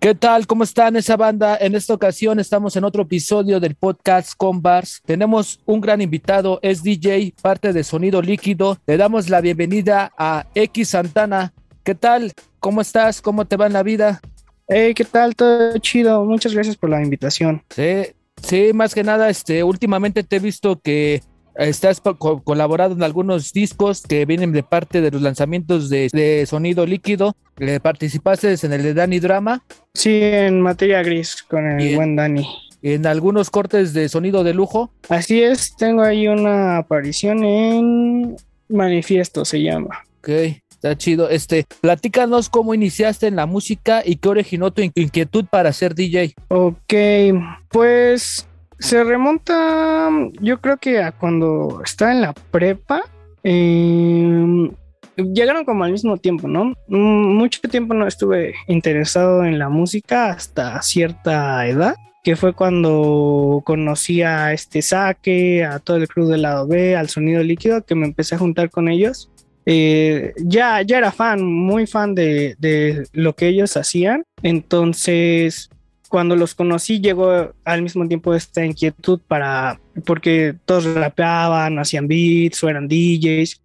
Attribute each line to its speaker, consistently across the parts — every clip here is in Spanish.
Speaker 1: ¿Qué tal? ¿Cómo están esa banda? En esta ocasión estamos en otro episodio del podcast con Bars. Tenemos un gran invitado, es DJ, parte de Sonido Líquido. Le damos la bienvenida a X Santana. ¿Qué tal? ¿Cómo estás? ¿Cómo te va en la vida?
Speaker 2: Hey, ¿qué tal? Todo chido. Muchas gracias por la invitación.
Speaker 1: Sí, sí, más que nada, este, últimamente te he visto que Estás colaborado en algunos discos que vienen de parte de los lanzamientos de, Sonido Líquido. ¿Participaste en el de Dani Drama?
Speaker 2: Sí, en materia gris con el buen Dani.
Speaker 1: ¿En algunos cortes de sonido de lujo?
Speaker 2: Así es, tengo ahí una aparición en Manifiesto, se llama.
Speaker 1: Ok, está chido. Este, platícanos cómo iniciaste en la música y qué originó tu inquietud para ser DJ.
Speaker 2: Ok, pues se remonta, yo creo que a cuando estaba en la prepa. Em, llegaron como al mismo tiempo, ¿no? Mm, mucho tiempo no estuve interesado en la música hasta cierta edad, que fue cuando conocí a este saque, a todo el club del lado B, al sonido líquido, que me empecé a juntar con ellos. Eh, ya, ya era fan, muy fan de, de lo que ellos hacían. Entonces, cuando los conocí llegó al mismo tiempo esta inquietud para, porque todos rapeaban, hacían beats o eran DJs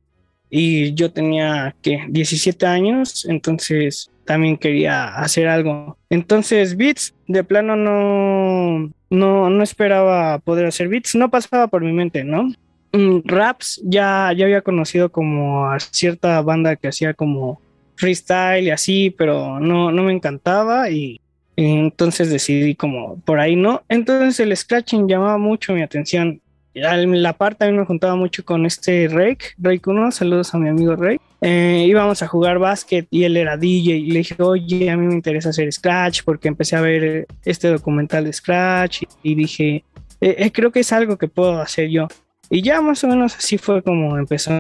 Speaker 2: y yo tenía que 17 años, entonces también quería hacer algo. Entonces beats, de plano no, no, no esperaba poder hacer beats, no pasaba por mi mente, ¿no? Mm, raps ya, ya había conocido como a cierta banda que hacía como freestyle y así, pero no, no me encantaba y entonces decidí como por ahí no. Entonces el scratching llamaba mucho mi atención. La parte también me juntaba mucho con este Rake, Rake 1, saludos a mi amigo Rake. Eh, íbamos a jugar básquet y él era DJ y le dije, oye, a mí me interesa hacer Scratch porque empecé a ver este documental de Scratch y, dije, eh, eh, creo que es algo que puedo hacer yo. Y ya más o menos así fue como empezó.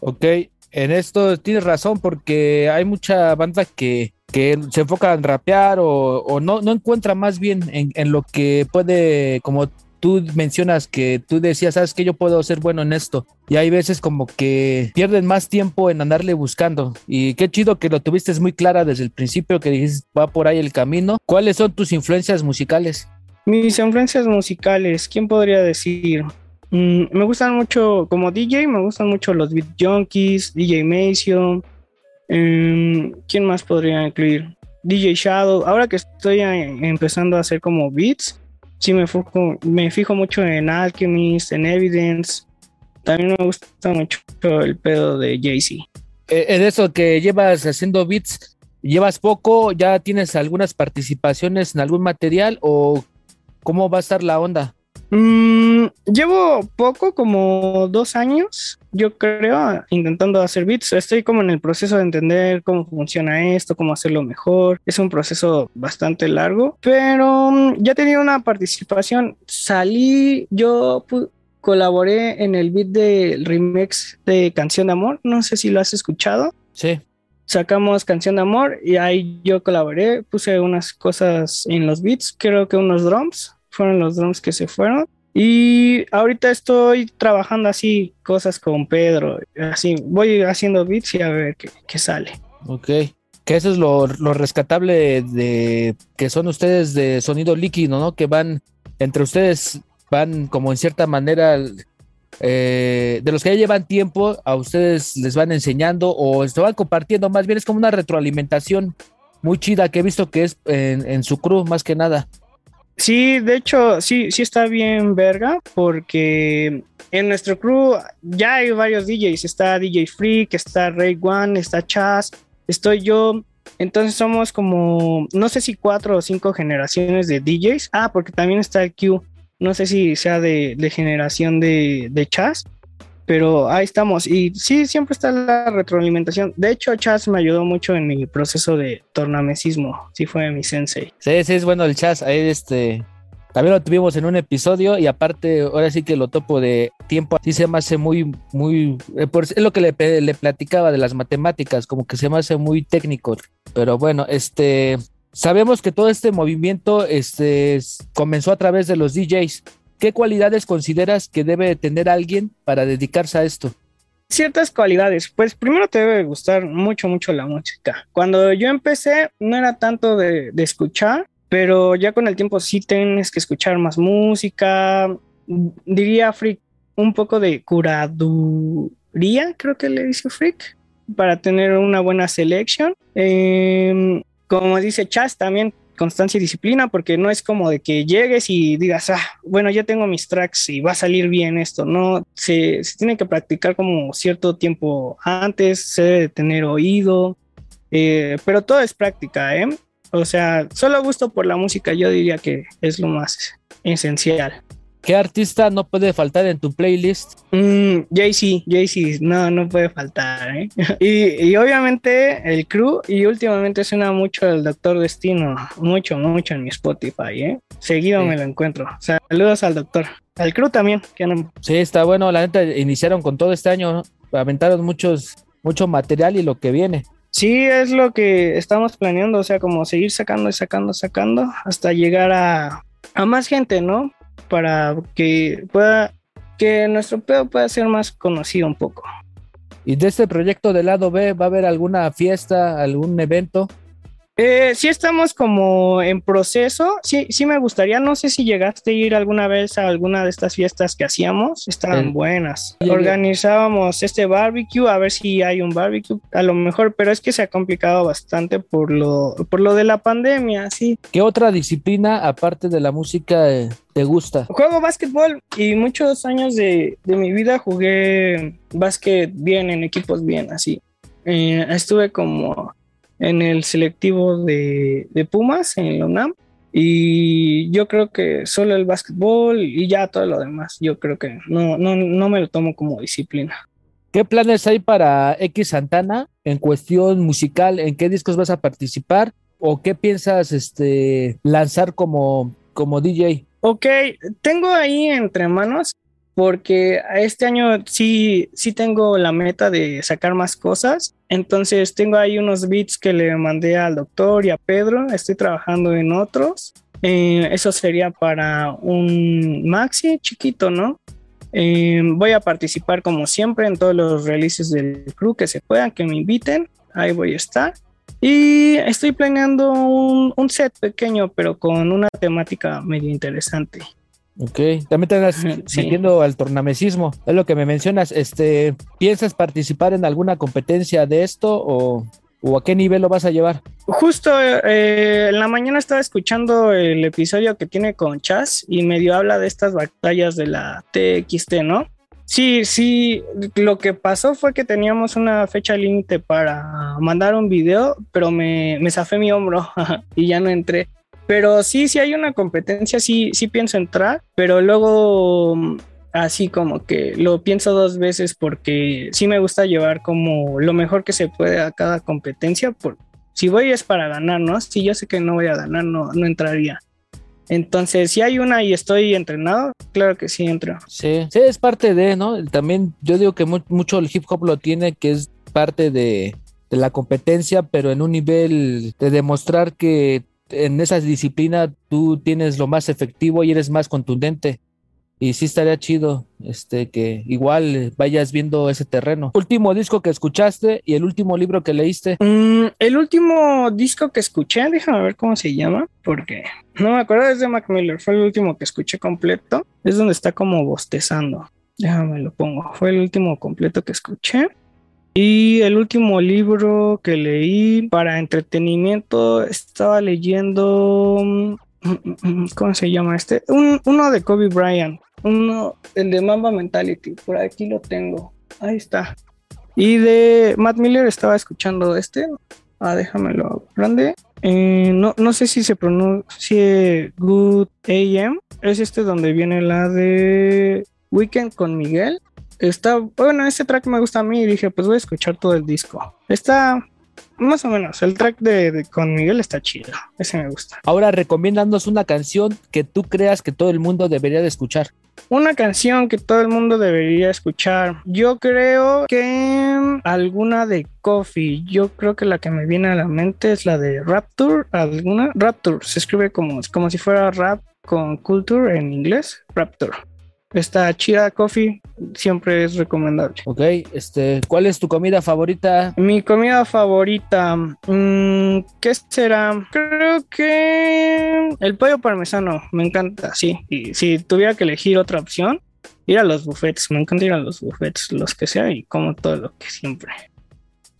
Speaker 1: Ok, en esto tienes razón porque hay mucha banda que que se enfoca en rapear o, no, no encuentra más bien en, lo que puede, como tú mencionas que tú decías, sabes que yo puedo ser bueno en esto. Y hay veces como que pierden más tiempo en andarle buscando. Y qué chido que lo tuviste muy clara desde el principio, que dijiste, va por ahí el camino. ¿Cuáles son tus influencias musicales?
Speaker 2: Mis influencias musicales, ¿quién podría decir? Mm, me gustan mucho, como DJ, me gustan mucho los Beat Junkies, DJ Mason, Em, ¿Quién más podría incluir? DJ Shadow. Ahora que estoy empezando a hacer como beats, sí me fijo, me fijo mucho en Alchemist, en Evidence. También me gusta mucho el pedo de Jay-Z.
Speaker 1: Eh, en eso que llevas haciendo beats, ¿llevas poco? ¿Ya tienes algunas participaciones en algún material o cómo va a estar la onda?
Speaker 2: Mm, llevo poco, como dos años, yo creo, intentando hacer beats. Estoy como en el proceso de entender cómo funciona esto, cómo hacerlo mejor. Es un proceso bastante largo, pero mm, ya tenía una participación. Salí, yo colaboré en el beat del remix de Canción de Amor. No sé si lo has escuchado.
Speaker 1: Sí.
Speaker 2: Sacamos Canción de Amor y ahí yo colaboré, puse unas cosas en los beats, creo que unos drums fueron los drums que se fueron. Y ahorita estoy trabajando así cosas con Pedro, así voy haciendo beats y a ver qué, sale.
Speaker 1: Ok, que eso es lo, rescatable de, que son ustedes de sonido líquido, ¿no? Que van entre ustedes, van como en cierta manera, eh, de los que ya llevan tiempo, a ustedes les van enseñando o se van compartiendo, más bien es como una retroalimentación muy chida que he visto que es en, en su crew más que nada.
Speaker 2: Sí, de hecho, sí, sí está bien verga, porque en nuestro crew ya hay varios DJs. Está DJ Freak, está Ray One, está Chaz, estoy yo. Entonces somos como, no sé si cuatro o cinco generaciones de DJs. Ah, porque también está el Q. No sé si sea de, generación de, de Chaz pero ahí estamos. Y sí, siempre está la retroalimentación. De hecho, Chas me ayudó mucho en mi proceso de tornamesismo. Sí, fue mi sensei.
Speaker 1: Sí, sí, es bueno el Chas. Ahí este. También lo tuvimos en un episodio y aparte, ahora sí que lo topo de tiempo, así se me hace muy, muy, eh, es lo que le, le platicaba de las matemáticas, como que se me hace muy técnico, pero bueno, este, sabemos que todo este movimiento, este, comenzó a través de los DJs, ¿Qué cualidades consideras que debe tener alguien para dedicarse a esto?
Speaker 2: ciertas cualidades. Pues primero te debe gustar mucho, mucho la música. Cuando yo empecé, no era tanto de, escuchar, pero ya con el tiempo sí tienes que escuchar más música. Diría Freak, un poco de curaduría, creo que le dice Freak, para tener una buena selección. Em, como dice Chas, también constancia y disciplina, porque no es como de que llegues y digas, ah, bueno, ya tengo mis tracks y va a salir bien esto, no, se, tiene que practicar como cierto tiempo antes, se debe tener oído, eh, pero todo es práctica, ¿eh? O sea, solo gusto por la música yo diría que es lo más esencial.
Speaker 1: ¿Qué artista no puede faltar en tu playlist?
Speaker 2: Mm, Jay-Z, Jay-Z, no, no puede faltar. ¿eh? y, obviamente el crew, y últimamente suena mucho el Doctor Destino, mucho, mucho en mi Spotify. ¿eh? Seguido me lo encuentro. Saludos al doctor. Al crew también. Que no...
Speaker 1: Sí, está bueno. La gente iniciaron con todo este año, aventaron muchos, mucho material y lo que viene.
Speaker 2: Sí, es lo que estamos planeando, o sea, como seguir sacando y sacando, sacando, hasta llegar a, a más gente, ¿no? Para que pueda, que nuestro pedo pueda ser más conocido un poco.
Speaker 1: ¿Y de este proyecto del lado B va a haber alguna fiesta, algún evento?
Speaker 2: Eh, sí estamos como en proceso, sí, sí me gustaría, no sé si llegaste a ir alguna vez a alguna de estas fiestas que hacíamos, estaban buenas. Organizábamos este barbecue, a ver si hay un barbecue, a lo mejor, pero es que se ha complicado bastante por lo, por lo de la pandemia, sí.
Speaker 1: ¿Qué otra disciplina, aparte de la música, eh, te gusta?
Speaker 2: Juego básquetbol y muchos años de, de mi vida jugué básquet bien, en equipos bien, así. Eh, estuve como en el selectivo de, Pumas, en la UNAM. Y yo creo que solo el básquetbol y ya todo lo demás, yo creo que no, no, no me lo tomo como disciplina.
Speaker 1: ¿Qué planes hay para X Santana en cuestión musical? ¿En qué discos vas a participar? ¿O qué piensas este, lanzar como, como DJ?
Speaker 2: Ok, tengo ahí entre manos porque este año sí, sí tengo la meta de sacar más cosas. Entonces tengo ahí unos beats que le mandé al doctor y a Pedro. Estoy trabajando en otros. Eh, eso sería para un maxi chiquito, ¿no? Eh, voy a participar como siempre en todos los releases del crew que se puedan, que me inviten. Ahí voy a estar. Y estoy planeando un, un set pequeño, pero con una temática medio interesante.
Speaker 1: Ok, también te estás metiendo al tornamesismo. Es lo que me mencionas. Este, ¿Piensas participar en alguna competencia de esto o, a qué nivel lo vas a llevar?
Speaker 2: Justo eh, en la mañana estaba escuchando el episodio que tiene con Chas y medio habla de estas batallas de la TXT, ¿no? Sí, sí, lo que pasó fue que teníamos una fecha límite para mandar un video, pero me, me zafé mi hombro y ya no entré. Pero sí, sí hay una competencia, sí, sí pienso entrar, pero luego mm, así como que lo pienso dos veces porque sí me gusta llevar como lo mejor que se puede a cada competencia. Por, si voy es para ganar, ¿no? Si yo sé que no voy a ganar, no, no entraría. Entonces, si hay una y estoy entrenado, claro que sí entro.
Speaker 1: Sí, sí, es parte de, ¿no? También yo digo que mucho el hip hop lo tiene, que es parte de, de la competencia, pero en un nivel de demostrar que en esa disciplina tú tienes lo más efectivo y eres más contundente. Y sí estaría chido este que igual vayas viendo ese terreno. Último disco que escuchaste y el último libro que leíste.
Speaker 2: Mm, el último disco que escuché, déjame ver cómo se llama, porque no me acuerdo, es de Mac Miller, fue el último que escuché completo. Es donde está como bostezando. Déjame lo pongo. Fue el último completo que escuché. Y el último libro que leí para entretenimiento estaba leyendo. Mm, mm, mm, ¿Cómo se llama este? uno de Kobe Bryant. Uno, el de Mamba Mentality. Por aquí lo tengo. Ahí está. Y de Matt Miller estaba escuchando este. Ah, déjamelo grande. Eh, no, no sé si se pronuncia Good AM. Es este donde viene la de Weekend con Miguel. Está, bueno, ese track me gusta a mí y dije, pues voy a escuchar todo el disco. Está más o menos, el track de, con Miguel está chido, ese me gusta.
Speaker 1: Ahora recomiéndanos una canción que tú creas que todo el mundo debería de escuchar.
Speaker 2: Una canción que todo el mundo debería escuchar. Yo creo que alguna de Coffee. Yo creo que la que me viene a la mente es la de Rapture. ¿Alguna? Rapture. Se escribe como, como si fuera rap con culture en inglés. Rapture. Está chida coffee, siempre es recomendable.
Speaker 1: Ok, este, ¿cuál es tu comida favorita?
Speaker 2: Mi comida favorita, mm, ¿qué será? Creo que el pollo parmesano, me encanta, sí. Y si tuviera que elegir otra opción, ir a los buffets, me encanta ir a los buffets, los que sea, y como todo lo que siempre.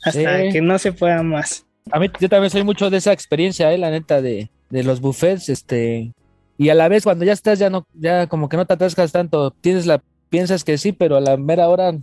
Speaker 2: Hasta que no se pueda más.
Speaker 1: A mí, yo también soy mucho de esa experiencia, eh, la neta, de, de los buffets, este, y a la vez cuando ya estás ya no ya como que no te atascas tanto tienes la piensas que sí pero a la mera hora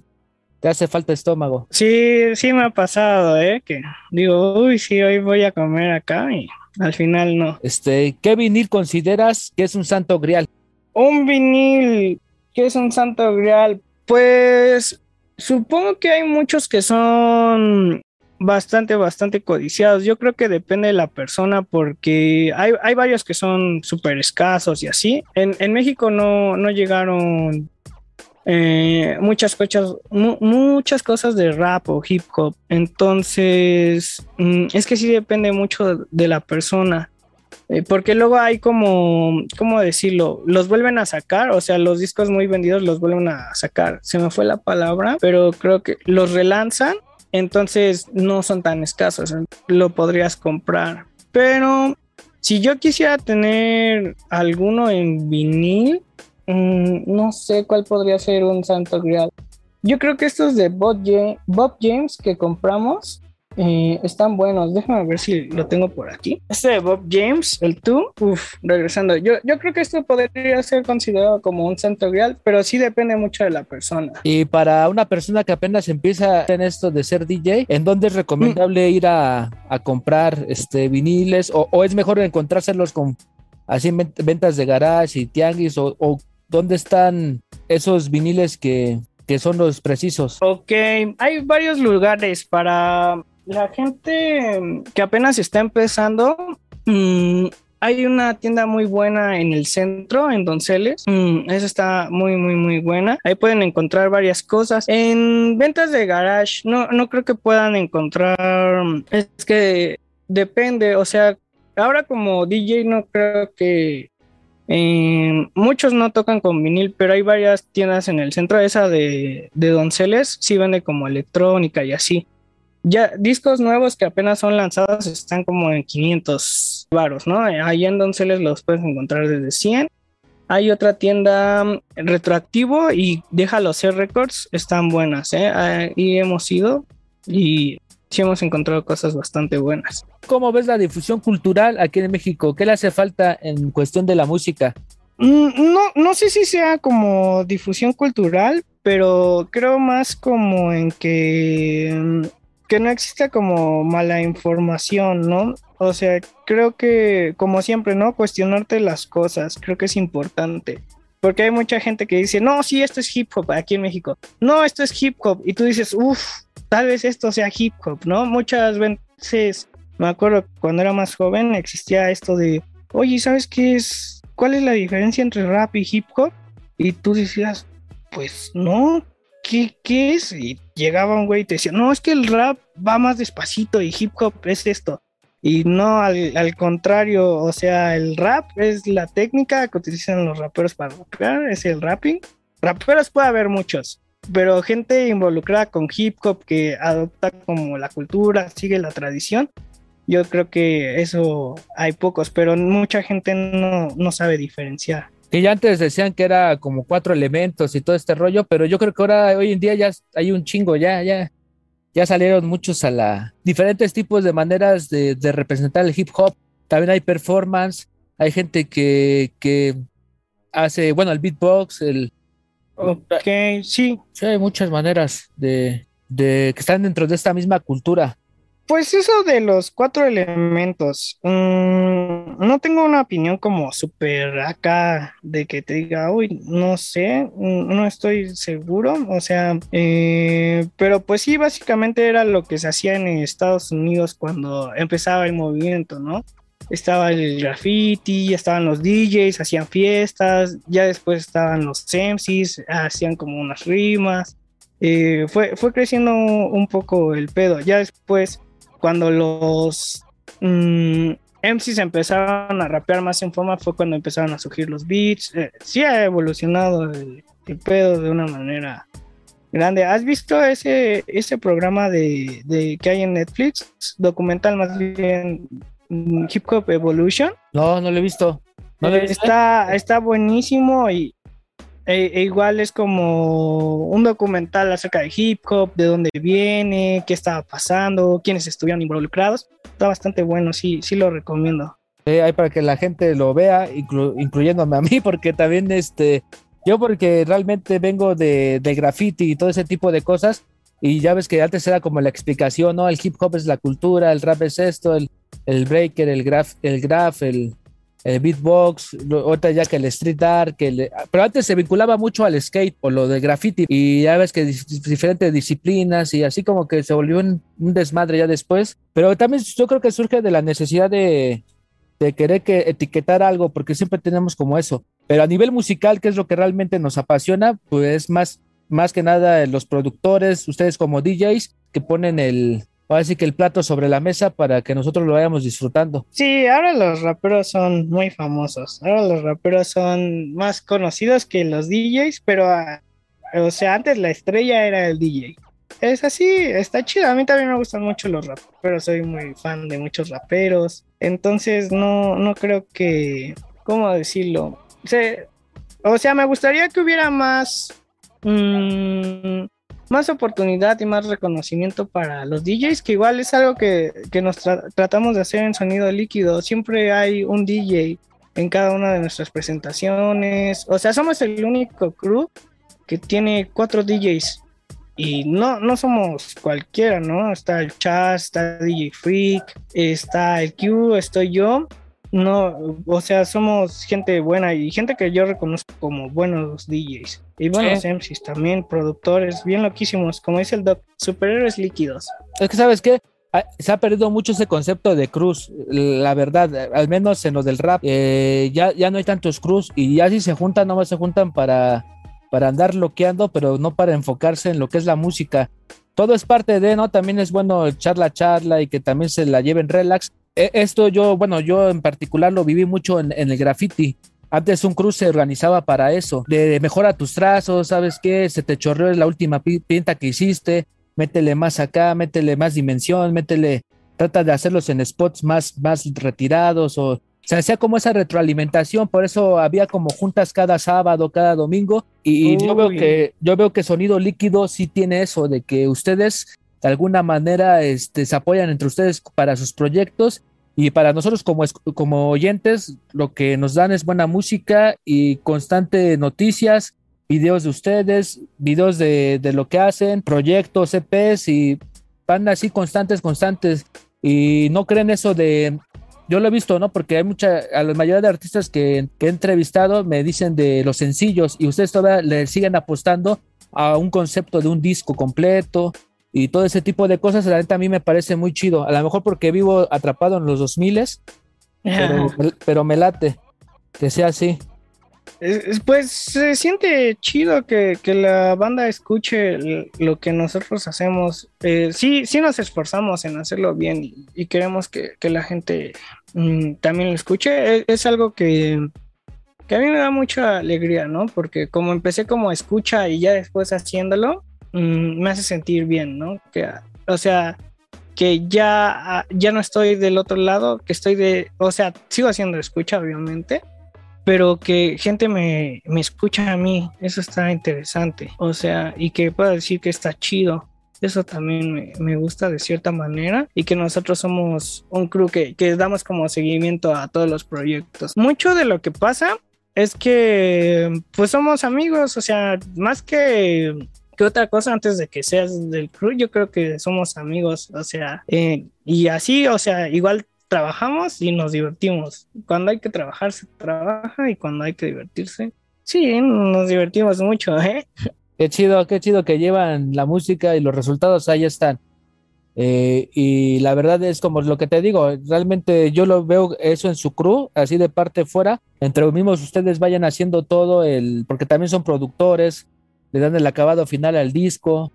Speaker 1: te hace falta estómago.
Speaker 2: Sí sí me ha pasado eh que digo uy sí hoy voy a comer acá y al final no.
Speaker 1: Este qué vinil consideras que es un santo grial
Speaker 2: un vinil que es un santo grial pues supongo que hay muchos que son bastante, bastante codiciados. Yo creo que depende de la persona porque hay, hay varios que son súper escasos y así. En, en México no, no llegaron eh, muchas, cosas, muchas cosas de rap o hip hop. Entonces, mm, es que sí depende mucho de la persona. Eh, porque luego hay como, ¿cómo decirlo? Los vuelven a sacar, o sea, los discos muy vendidos los vuelven a sacar. Se me fue la palabra, pero creo que los relanzan entonces no son tan escasos, lo podrías comprar. Pero si yo quisiera tener alguno en vinil, mm, no sé cuál podría ser un santo grial. Yo creo que estos de Bob James que compramos eh, están buenos. Déjame ver si lo tengo por aquí. Este de Bob James, el tú, uff, regresando. Yo, yo creo que esto podría ser considerado como un santo grial, pero sí depende mucho de la persona.
Speaker 1: Y para una persona que apenas empieza en esto de ser DJ, ¿en dónde es recomendable ir a, comprar este viniles? O, es mejor encontrárselos con así ventas de garage y tianguis? ¿O, o dónde están esos viniles que, que son los precisos?
Speaker 2: Ok, hay varios lugares para la gente que apenas está empezando, mm, hay una tienda muy buena en el centro, en Donceles. Mm, esa está muy, muy, muy buena. Ahí pueden encontrar varias cosas. En ventas de garage, no, no creo que puedan encontrar. Es que depende, o sea, ahora como DJ no creo que eh, muchos no tocan con vinil, pero hay varias tiendas en el centro. Esa de, de Donceles sí vende como electrónica y así ya discos nuevos que apenas son lanzados están como en 500 varos, ¿no? Ahí en Donceles los puedes encontrar desde 100. Hay otra tienda mm, retroactivo y déjalo ser records, están buenas, ¿eh? Ahí hemos ido y sí hemos encontrado cosas bastante buenas.
Speaker 1: ¿Cómo ves la difusión cultural aquí en México? ¿Qué le hace falta en cuestión de la música?
Speaker 2: Mm, no, no sé si sea como difusión cultural, pero creo más como en que mm, que no exista como mala información, ¿no? O sea, creo que, como siempre, ¿no? Cuestionarte las cosas, creo que es importante. Porque hay mucha gente que dice, no, sí, esto es hip hop aquí en México. No, esto es hip hop. Y tú dices, uff, tal vez esto sea hip hop, ¿no? Muchas veces, me acuerdo cuando era más joven, existía esto de, oye, ¿sabes qué es? ¿Cuál es la diferencia entre rap y hip hop? Y tú decías, pues no, ¿qué, es? Y llegaba un güey y te decía, no, es que el rap va más despacito y hip hop es esto. Y no, al, contrario, o sea, el rap es la técnica que utilizan los raperos para rapear, es el rapping. Raperos puede haber muchos, pero gente involucrada con hip hop que adopta como la cultura, sigue la tradición, yo creo que eso hay pocos, pero mucha gente no sabe diferenciar
Speaker 1: que ya antes decían que era como cuatro elementos y todo este rollo, pero yo creo que ahora, hoy en día ya hay un chingo, ya, ya, ya salieron muchos a la diferentes tipos de maneras de, representar el hip hop. También hay performance, hay gente que, que hace, bueno, el beatbox, el...
Speaker 2: Ok, sí.
Speaker 1: Sí, hay muchas maneras de, de que están dentro de esta misma cultura.
Speaker 2: Pues eso de los cuatro elementos, mm, no tengo una opinión como súper acá de que te diga, uy, no sé, mm, no estoy seguro, o sea, eh, pero pues sí, básicamente era lo que se hacía en Estados Unidos cuando empezaba el movimiento, ¿no? Estaba el graffiti, estaban los DJs, hacían fiestas, ya después estaban los MCs, hacían como unas rimas. Eh, fue, fue creciendo un poco el pedo. Ya después cuando los mm, MCs empezaron a rapear más en forma fue cuando empezaron a surgir los beats. Eh, sí ha evolucionado el pedo de una manera grande. ¿Has visto ese, ese programa de, de que hay en Netflix? Documental más bien mm, Hip Hop Evolution.
Speaker 1: No, no lo he visto. ¿No lo he
Speaker 2: Eh,
Speaker 1: visto?
Speaker 2: está, está buenísimo y e- e igual es como un documental acerca de hip hop, de dónde viene, qué estaba pasando, quiénes estuvieron involucrados. Está bastante bueno, sí, sí lo recomiendo.
Speaker 1: Eh, ahí para que la gente lo vea, inclu- incluyéndome a mí, porque también este, yo porque realmente vengo de, de graffiti y todo ese tipo de cosas, y ya ves que antes era como la explicación, ¿no? El hip hop es la cultura, el rap es esto, el, el breaker, el graph, el graph, el, el beatbox, ahorita ya que el street art, que el- pero antes se vinculaba mucho al skate o lo de graffiti, y ya ves que diferentes disciplinas y así como que se volvió un, un desmadre ya después, pero también yo creo que surge de la necesidad de de querer que etiquetar algo, porque siempre tenemos como eso. Pero a nivel musical, que es lo que realmente nos apasiona, pues más, más que nada los productores, ustedes como DJs, que ponen el, sí que el plato sobre la mesa para que nosotros lo vayamos disfrutando.
Speaker 2: Sí, ahora los raperos son muy famosos. Ahora los raperos son más conocidos que los DJs, pero, ah, o sea, antes la estrella era el DJ. Es así, está chido. A mí también me gustan mucho los raperos, soy muy fan de muchos raperos. Entonces, no, no creo que, ¿cómo decirlo? O sea, me gustaría que hubiera más, mm, más oportunidad y más reconocimiento para los DJs, que igual es algo que, que nos tra- tratamos de hacer en sonido líquido. Siempre hay un DJ en cada una de nuestras presentaciones. O sea, somos el único crew que tiene cuatro DJs. Y no, no somos cualquiera, ¿no? Está el Chas, está DJ Freak, está el Q, estoy yo. No, o sea, somos gente buena y gente que yo reconozco como buenos DJs. Y buenos. MCs también, productores, bien loquísimos, como dice el Doc, superhéroes líquidos.
Speaker 1: Es que, ¿sabes qué? Ah, Se ha perdido mucho ese concepto de cruz, la verdad, al menos en lo del rap. eh, ya, ya no hay tantos cruz y ya si se juntan, nomás se juntan para, para andar bloqueando, pero no para enfocarse en lo que es la música. Todo es parte de, ¿no? También es bueno echar la charla y que también se la lleven relax. E- Esto yo, bueno, yo en particular lo viví mucho en, en el graffiti. Antes un cruz se organizaba para eso, de mejora tus trazos, ¿sabes qué? Se te chorreó la última pi- pinta que hiciste, métele más acá, métele más dimensión, métele, trata de hacerlos en spots más, más retirados o se hacía como esa retroalimentación, por eso había como juntas cada sábado, cada domingo y, yo veo que yo veo que sonido líquido sí tiene eso de que ustedes de alguna manera este, se apoyan entre ustedes para sus proyectos y para nosotros como, como oyentes lo que nos dan es buena música y constante noticias, videos de ustedes, videos de, de lo que hacen, proyectos, EPs y van así constantes, constantes y no creen eso de... Yo lo he visto, ¿no? Porque hay mucha, a la mayoría de artistas que, que he entrevistado me dicen de los sencillos y ustedes todavía le siguen apostando a un concepto de un disco completo y todo ese tipo de cosas, la neta a mí me parece muy chido. A lo mejor porque vivo atrapado en los 2000 pero, pero me late que sea así.
Speaker 2: Es- es- Pues se siente chido que, que la banda escuche lo que nosotros hacemos. Eh, sí, sí nos esforzamos en hacerlo bien y, y queremos que, que la gente mm, también lo escuche. Es, es algo que, que a mí me da mucha alegría, ¿no? Porque como empecé como escucha y ya después haciéndolo, mm, me hace sentir bien, ¿no? Que, o sea, que ya, ah, ya no estoy del otro lado, que estoy de, o sea, sigo haciendo escucha, obviamente pero que gente me, me escucha a mí, eso está interesante. O sea, y que pueda decir que está chido. Eso también me, gusta de cierta manera y que nosotros somos un crew que, que damos como seguimiento a todos los proyectos. Mucho de lo que pasa es que pues somos amigos, o sea, más que, que otra cosa antes de que seas del crew, yo creo que somos amigos, o sea, eh, y así, o sea, igual trabajamos y nos divertimos. Cuando hay que trabajar, se trabaja y cuando hay que divertirse, sí, nos divertimos mucho, ¿eh?
Speaker 1: Qué chido, qué chido que llevan la música y los resultados ahí están. Eh, y la verdad es como lo que te digo, realmente yo lo veo eso en su crew, así de parte fuera, entre los mismos ustedes vayan haciendo todo el, porque también son productores, le dan el acabado final al disco,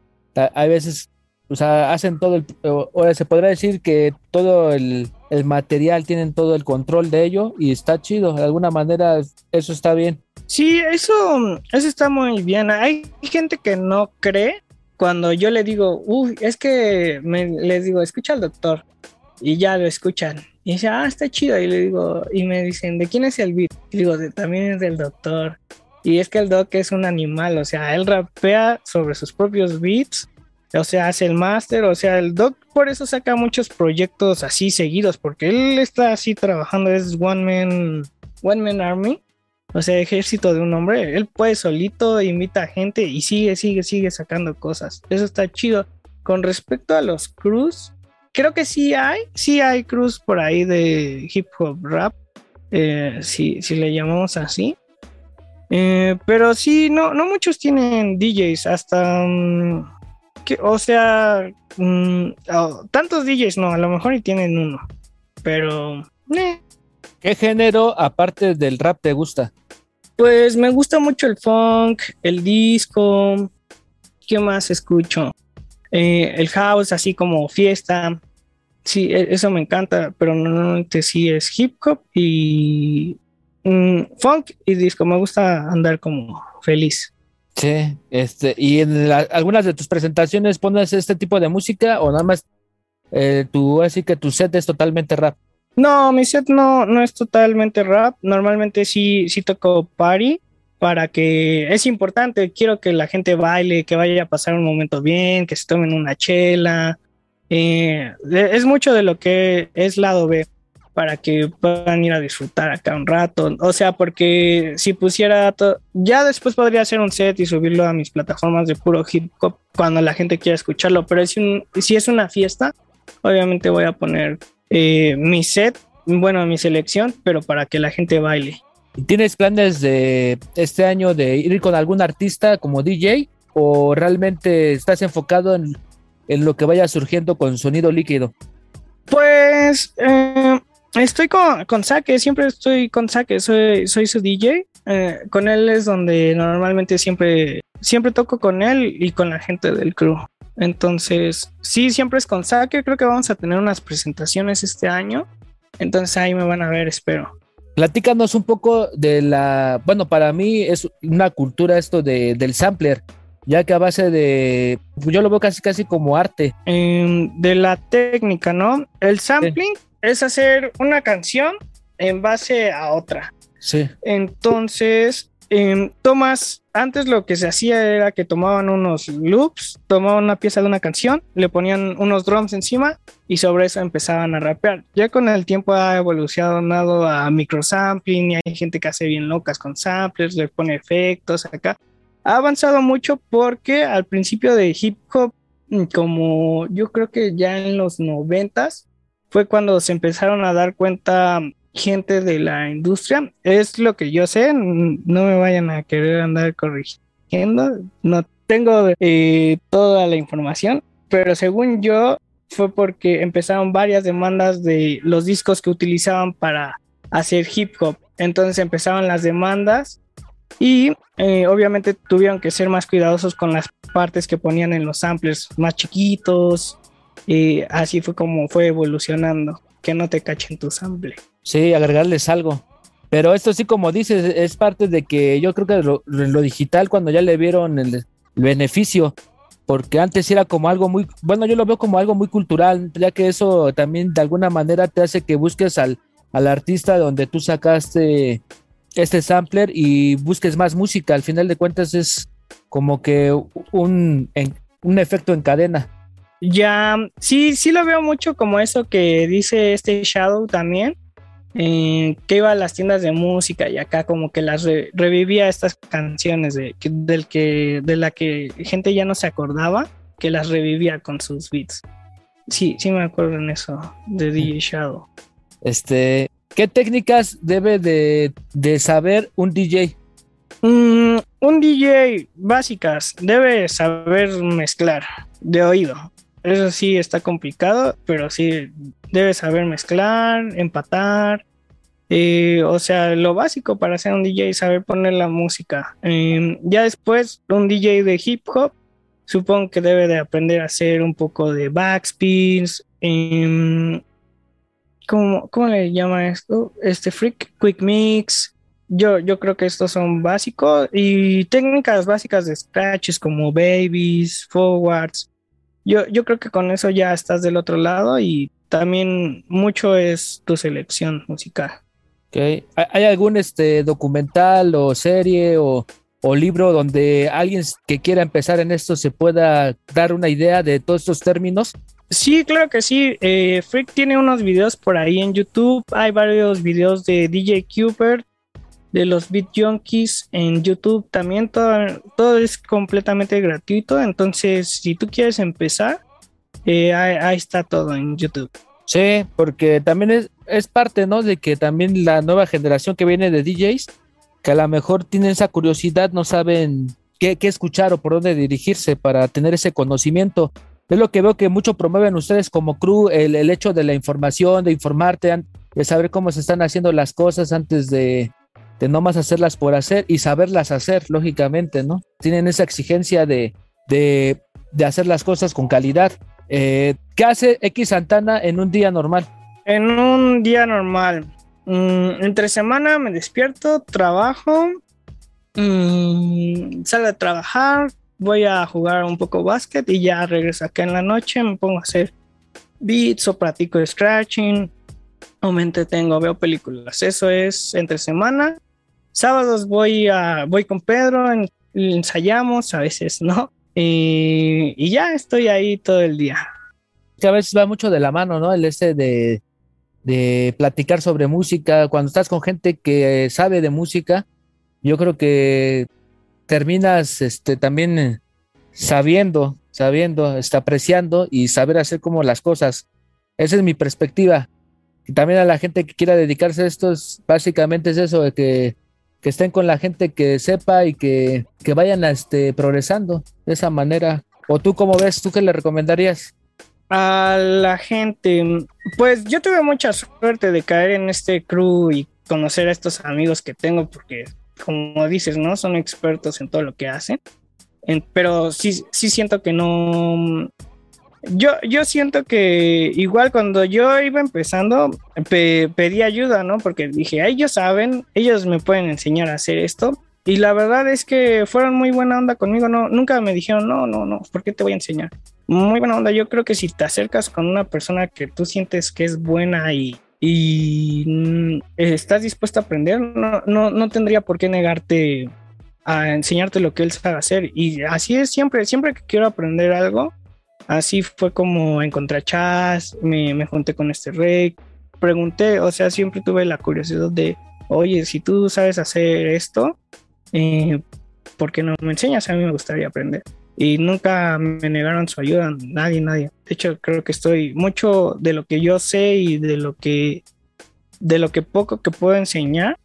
Speaker 1: hay veces, o sea, hacen todo el, o se podrá decir que todo el, el material tienen todo el control de ello y está chido, de alguna manera eso está bien.
Speaker 2: Sí, eso, eso está muy bien. Hay gente que no cree cuando yo le digo, uy, es que me, les digo, escucha al doctor y ya lo escuchan. Y dice, ah, está chido. Y le digo, y me dicen, ¿de quién es el beat? Y digo, también es del doctor. Y es que el doc es un animal, o sea, él rapea sobre sus propios beats, o sea, hace el máster, o sea, el doc por eso saca muchos proyectos así seguidos, porque él está así trabajando, es One Man, One Man Army, o sea, ejército de un hombre, él puede solito, invita a gente y sigue, sigue, sigue sacando cosas. Eso está chido. Con respecto a los crews, creo que sí hay, sí hay crews por ahí de hip hop rap, eh, si, si le llamamos así. Eh, pero sí, no, no muchos tienen DJs, hasta... Mm, que, o sea, mm, oh, tantos DJs no, a lo mejor y tienen uno, pero... Eh.
Speaker 1: ¿Qué género, aparte del rap, te gusta?
Speaker 2: Pues me gusta mucho el funk, el disco, ¿qué más escucho? Eh, el house, así como fiesta. Sí, e, eso me encanta, pero normalmente sí es hip hop y Mm, funk y disco. Me gusta andar como feliz.
Speaker 1: Sí, este, y en algunas de tus presentaciones pones este tipo de música o nada más eh, tú, así que tu set es totalmente rap.
Speaker 2: No, mi set no, no es totalmente rap. Normalmente sí, sí toco party para que es importante. Quiero que la gente baile, que vaya a pasar un momento bien, que se tomen una chela. Eh, es mucho de lo que es lado B para que puedan ir a disfrutar acá un rato. O sea, porque si pusiera, ya después podría hacer un set y subirlo a mis plataformas de puro hip hop cuando la gente quiera escucharlo. Pero si, si es una fiesta, obviamente voy a poner eh, mi set, bueno, mi selección, pero para que la gente baile.
Speaker 1: ¿Tienes planes de este año de ir con algún artista como DJ o realmente estás enfocado en, en lo que vaya surgiendo con sonido líquido?
Speaker 2: Pues eh, Estoy con, con Saque, siempre estoy con Saque, soy, soy su DJ. Eh, con él es donde normalmente siempre, siempre toco con él y con la gente del crew. Entonces, sí, siempre es con Saque. Creo que vamos a tener unas presentaciones este año. Entonces ahí me van a ver, espero.
Speaker 1: Platícanos un poco de la, bueno, para mí es una cultura esto de, del sampler, ya que a base de, yo lo veo casi casi como arte.
Speaker 2: de la técnica, ¿no? El sampling es hacer una canción en base a otra.
Speaker 1: Sí.
Speaker 2: Entonces, em, tomas, antes lo que se hacía era que tomaban unos loops, tomaban una pieza de una canción, le ponían unos drums encima y sobre eso empezaban a rapear. Ya con el tiempo ha evolucionado a microsampling y hay gente que hace bien locas con samplers, le pone efectos acá. Ha avanzado mucho porque al principio de hip hop, como yo creo que ya en los noventas, fue cuando se empezaron a dar cuenta gente de la industria. Es lo que yo sé, no me vayan a querer andar corrigiendo, no tengo eh, toda la información, pero según yo fue porque empezaron varias demandas de los discos que utilizaban para hacer hip hop. Entonces empezaban las demandas y eh, obviamente tuvieron que ser más cuidadosos con las partes que ponían en los samplers más chiquitos, y así fue como fue evolucionando, que no te cachen tu sample.
Speaker 1: Sí, agregarles algo. Pero esto sí, como dices, es parte de que yo creo que lo, lo digital, cuando ya le vieron el, beneficio, porque antes era como algo muy, bueno, yo lo veo como algo muy cultural, ya que eso también de alguna manera te hace que busques al, al artista donde tú sacaste este sampler y busques más música. Al final de cuentas es como que un, un efecto en cadena.
Speaker 2: Ya, sí, sí lo veo mucho como eso que dice este Shadow también, eh, que iba a las tiendas de música y acá como que las revivía estas canciones de, del que, de la que gente ya no se acordaba, que las revivía con sus beats. Sí, sí me acuerdo en eso, de DJ Shadow.
Speaker 1: Este, ¿qué técnicas debe de, saber un DJ?
Speaker 2: Mm, un DJ básicas, debe saber mezclar de oído. Eso sí está complicado, pero sí debes saber mezclar, empatar. Eh, o sea, lo básico para ser un DJ saber poner la música. Em, ya después, un DJ de hip hop, supongo que debe de aprender a hacer un poco de backspins. Em, ¿cómo, ¿Cómo le llama esto? Este freak, quick mix. yo, yo creo que estos son básicos y técnicas básicas de scratches como babies, forwards. Yo, yo creo que con eso ya estás del otro lado y también mucho es tu selección musical.
Speaker 1: Okay. ¿Hay algún este, documental o serie o, o, libro donde alguien que quiera empezar en esto se pueda dar una idea de todos estos términos?
Speaker 2: Sí, claro que sí. Eh, Freak tiene unos videos por ahí en YouTube. Hay varios videos de DJ Cooper, de los Beat Junkies en YouTube también. Todo, todo es completamente gratuito. Entonces, si tú quieres empezar, eh, ahí, está todo en YouTube.
Speaker 1: Sí, porque también es, es parte, ¿no? De que también la nueva generación que viene de DJs, que a lo mejor tienen esa curiosidad, no saben qué, qué escuchar o por dónde dirigirse para tener ese conocimiento. Es lo que veo que mucho promueven ustedes como crew, el, el hecho de la información, de informarte, de saber cómo se están haciendo las cosas antes de, de no más hacerlas por hacer y saberlas hacer, lógicamente, ¿no? Tienen esa exigencia de, de, de hacer las cosas con calidad. Eh, ¿Qué hace X Santana en un día normal?
Speaker 2: En un día normal, mmm, entre semana me despierto, trabajo, salgo a trabajar, voy a jugar un poco básquet y ya regreso acá en la noche, me pongo a hacer beats o practico scratching o me entretengo, veo películas. Eso es entre semana. Sábados voy a voy con Pedro, ensayamos, a veces no. Y, ya estoy ahí todo el día.
Speaker 1: Que a veces va mucho de la mano, ¿no? El ese de, de platicar sobre música. Cuando estás con gente que sabe de música, yo creo que terminas este, también sabiendo, sabiendo, está apreciando y saber hacer como las cosas. Esa es mi perspectiva. Y también a la gente que quiera dedicarse a esto, es, básicamente es eso, de que, que, estén con la gente que sepa y que, que vayan este, progresando de esa manera. ¿O tú cómo ves? ¿Tú qué le recomendarías?
Speaker 2: A la gente, pues yo tuve mucha suerte de caer en este crew y conocer a estos amigos que tengo porque como dices, ¿no? Son expertos en todo lo que hacen. En, pero sí, sí siento que no. Yo, yo siento que igual cuando yo iba empezando, pe pedí ayuda, ¿no? Porque dije, ellos saben, ellos me pueden enseñar a hacer esto. Y la verdad es que fueron muy buena onda conmigo, no, nunca me dijeron, no, no, no, ¿por qué te voy a enseñar? Muy buena onda, yo creo que si te acercas con una persona que tú sientes que es buena y, y mm, estás dispuesto a aprender, no, no, no tendría por qué negarte a enseñarte lo que él sabe hacer. Y así es siempre, siempre que quiero aprender algo, así fue como encontré chas, me, me junté con este rey, pregunté, o sea, siempre tuve la curiosidad de, oye, si tú sabes hacer esto, eh, ¿por qué no me enseñas? A mí me gustaría aprender y nunca me negaron su ayuda, nadie, nadie. De hecho, creo que estoy mucho de lo que yo sé y de lo que, de lo que poco que puedo enseñar,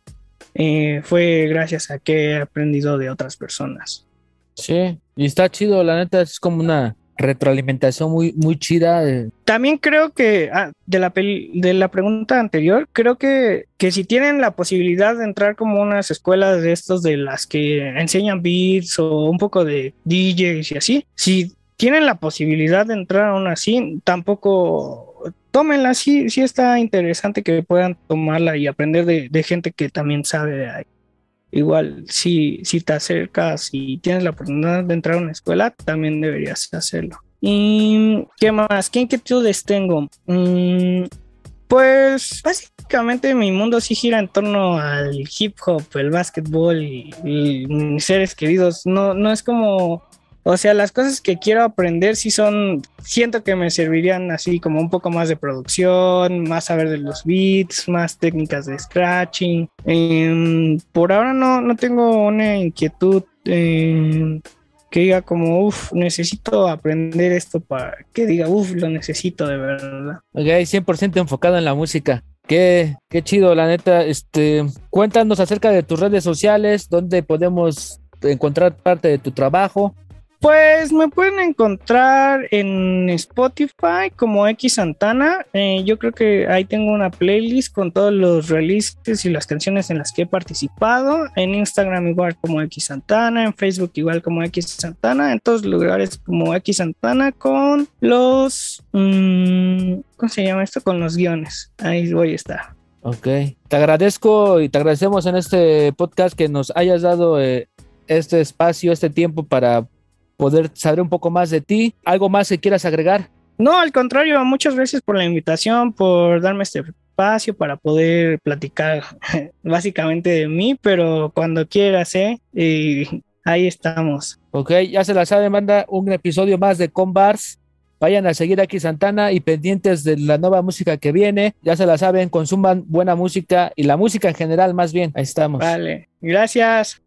Speaker 2: eh, fue gracias a que he aprendido de otras personas.
Speaker 1: Sí, y está chido, la neta, es como una retroalimentación muy, muy chida.
Speaker 2: También creo que ah, de, la de la pregunta anterior, creo que, que si tienen la posibilidad de entrar como unas escuelas de estos de las que enseñan beats o un poco de DJs y así, si tienen la posibilidad de entrar aún así, tampoco tómenla, sí, sí está interesante que puedan tomarla y aprender de, de gente que también sabe de ahí igual si, si te acercas y tienes la oportunidad de entrar a una escuela, también deberías hacerlo. ¿Y qué más? ¿Qué inquietudes tengo? Mm, pues básicamente mi mundo sí gira en torno al hip hop, el básquetbol y, mis seres queridos. No, no es como o sea, las cosas que quiero aprender sí son, siento que me servirían así como un poco más de producción, más saber de los beats, más técnicas de scratching. Eh, por ahora no, no tengo una inquietud eh, que diga como, uff, necesito aprender esto para que diga, uff, lo necesito de verdad.
Speaker 1: Ok, 100% enfocado en la música. Qué, qué chido, la neta. Este, cuéntanos acerca de tus redes sociales, donde podemos encontrar parte de tu trabajo
Speaker 2: pues me pueden encontrar en Spotify como X Santana. Eh, yo creo que ahí tengo una playlist con todos los releases y las canciones en las que he participado. En Instagram igual como X Santana, en Facebook igual como X Santana, en todos lugares como X Santana con los... Mmm, ¿Cómo se llama esto? Con los guiones. Ahí voy a estar.
Speaker 1: Ok, te agradezco y te agradecemos en este podcast que nos hayas dado eh, este espacio, este tiempo para poder saber un poco más de ti. ¿Algo más que quieras agregar?
Speaker 2: No, al contrario, muchas gracias por la invitación, por darme este espacio para poder platicar básicamente de mí, pero cuando quieras, ¿eh? Y ahí estamos.
Speaker 1: Ok, ya se la saben, manda un episodio más de Bars. Vayan a seguir aquí Santana y pendientes de la nueva música que viene. Ya se la saben, consuman buena música y la música en general más bien. Ahí estamos.
Speaker 2: Vale, gracias.